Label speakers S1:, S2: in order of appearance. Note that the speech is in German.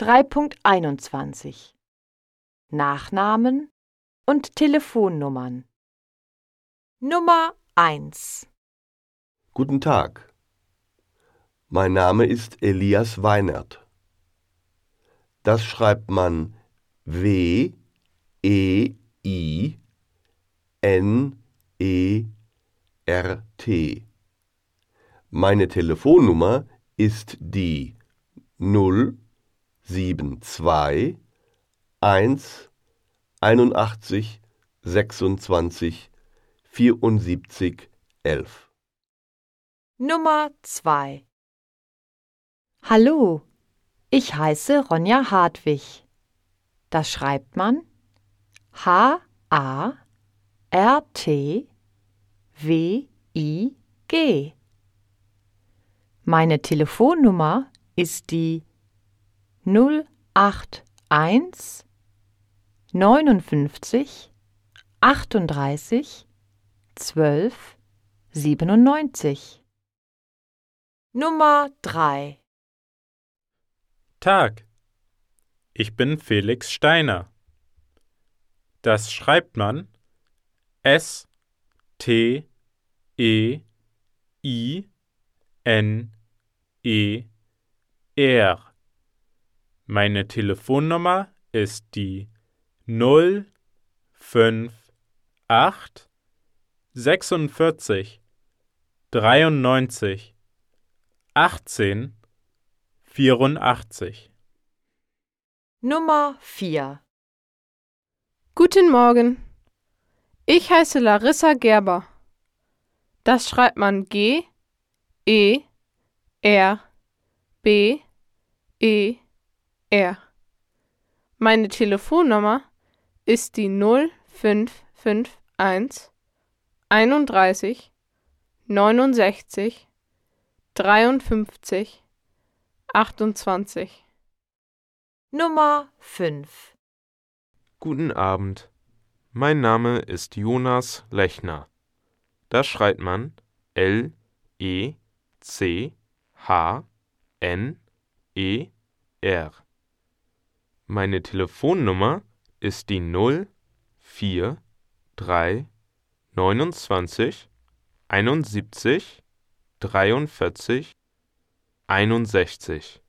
S1: 3.21 Nachnamen und Telefonnummern Nummer 1
S2: Guten Tag. Mein Name ist Elias Weinert. Das schreibt man W E I N E R T. Meine Telefonnummer ist die 072 1 81 26 74 11.
S1: Nummer 2 Hallo, ich heiße Ronja Hartwig. Das schreibt man H A R T W I G. Meine Telefonnummer ist die 081 59 38 12 97. Nummer 3
S3: Tag. Ich bin Felix Steiner. Das schreibt man S T E I N E R. Meine Telefonnummer ist die 058 46 93 18 84.
S1: Nummer 4
S4: Guten Morgen. Ich heiße Larissa Gerber. Das schreibt man G E R B E R. Meine Telefonnummer ist die 0551 31 69 53 28.
S1: Nummer 5
S5: Guten Abend. Mein Name ist Jonas Lechner. Das schreibt man L E C H N E R. Meine Telefonnummer ist die 0 4 3 29 71 43 61.